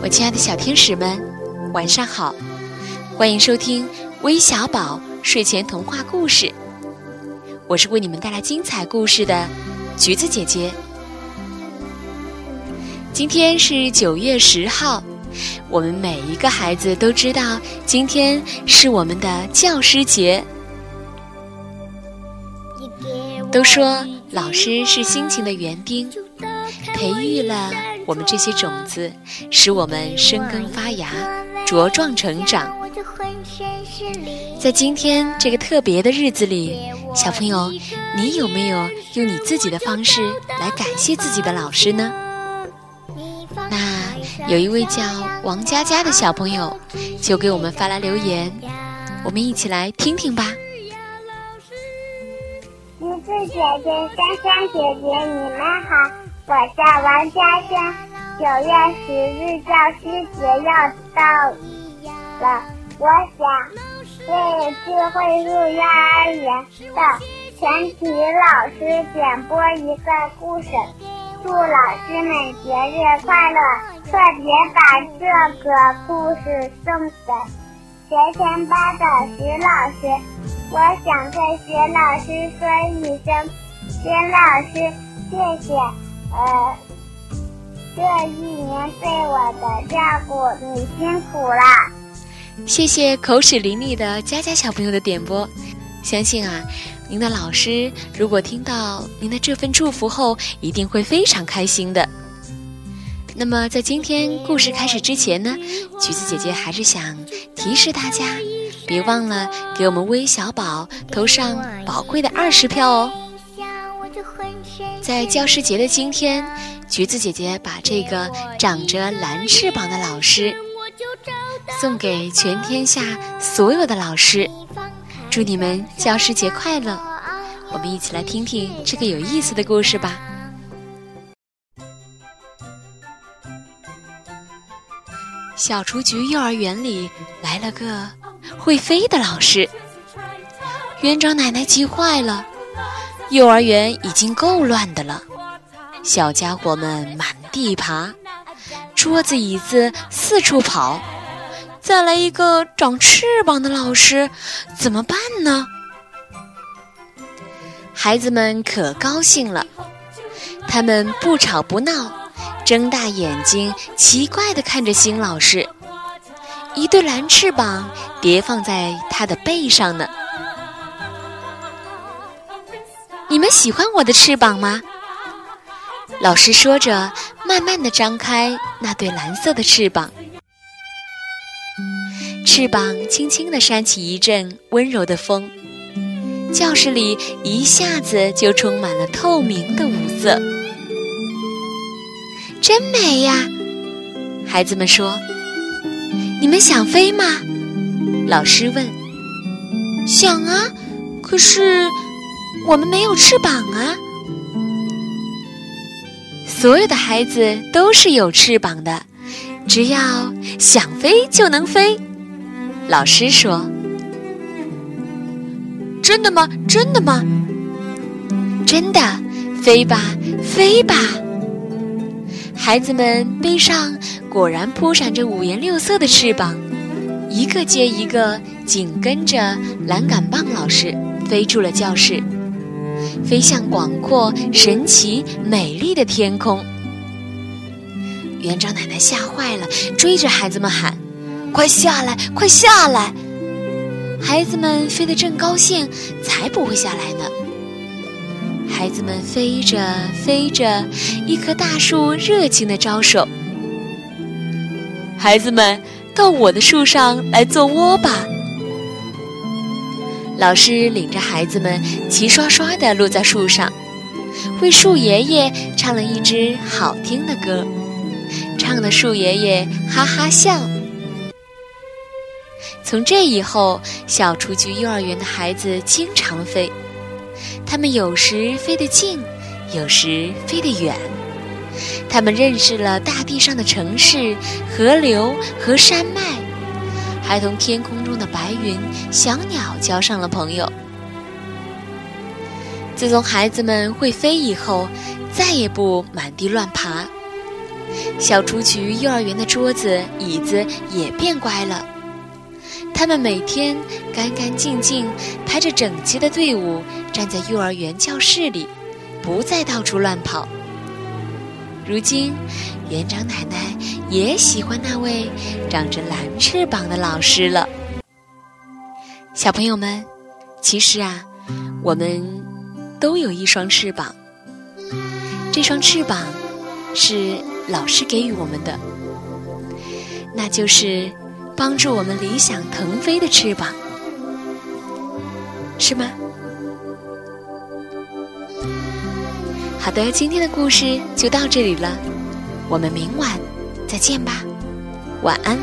我亲爱的小天使们，晚上好！欢迎收听微小宝睡前童话故事。我是为你们带来精彩故事的橘子姐姐。今天是九月十号，我们每一个孩子都知道，今天是我们的教师节。都说老师是辛勤的园丁，培育了。我们这些种子，使我们生根发芽、茁壮成长。在今天这个特别的日子里，小朋友，你有没有用你自己的方式来感谢自己的老师呢？那有一位叫王佳佳的小朋友，就给我们发来留言，我们一起来听听吧。姐姐、珊珊姐姐，你们好。我叫王佳佳，九月十日教师节要到了，我想为智慧树幼儿园的全体老师点播一个故事，祝老师们节日快乐！特别把这个故事送给学前班的徐老师，我想对徐老师说一声：徐老师，谢谢。呃，这一年对我的照顾，你辛苦了。谢谢口齿伶俐的佳佳小朋友的点播，相信啊，您的老师如果听到您的这份祝福后，一定会非常开心的。那么，在今天故事开始之前呢，橘子姐姐还是想提示大家，别忘了给我们微小宝投上宝贵的二十票哦。在教师节的今天，橘子姐姐把这个长着蓝翅膀的老师送给全天下所有的老师，祝你们教师节快乐！我们一起来听听这个有意思的故事吧。小雏菊幼儿园里来了个会飞的老师，园长奶奶急坏了。幼儿园已经够乱的了，小家伙们满地爬，桌子椅子四处跑，再来一个长翅膀的老师，怎么办呢？孩子们可高兴了，他们不吵不闹，睁大眼睛奇怪地看着新老师，一对蓝翅膀叠放在他的背上呢。你们喜欢我的翅膀吗？老师说着，慢慢的张开那对蓝色的翅膀，翅膀轻轻的扇起一阵温柔的风，教室里一下子就充满了透明的五色，真美呀！孩子们说：“你们想飞吗？”老师问。想啊，可是。我们没有翅膀啊！所有的孩子都是有翅膀的，只要想飞就能飞。老师说：“真的吗？真的吗？真的，飞吧，飞吧！”孩子们背上果然铺闪着五颜六色的翅膀，一个接一个，紧跟着蓝杆棒老师飞出了教室。飞向广阔、神奇、美丽的天空。园长奶奶吓坏了，追着孩子们喊：“快下来，快下来！”孩子们飞得正高兴，才不会下来呢。孩子们飞着飞着，一棵大树热情地招手：“孩子们，到我的树上来做窝吧！”老师领着孩子们齐刷刷地落在树上，为树爷爷唱了一支好听的歌，唱的树爷爷哈哈笑。从这以后，小雏菊幼儿园的孩子经常飞，他们有时飞得近，有时飞得远，他们认识了大地上的城市、河流和山脉。还同天空中的白云、小鸟交上了朋友。自从孩子们会飞以后，再也不满地乱爬。小雏菊幼儿园的桌子、椅子也变乖了。他们每天干干净净排着整齐的队伍，站在幼儿园教室里，不再到处乱跑。如今，园长奶奶也喜欢那位长着蓝翅膀的老师了。小朋友们，其实啊，我们都有一双翅膀。这双翅膀是老师给予我们的，那就是帮助我们理想腾飞的翅膀，是吗？好的，今天的故事就到这里了，我们明晚再见吧，晚安。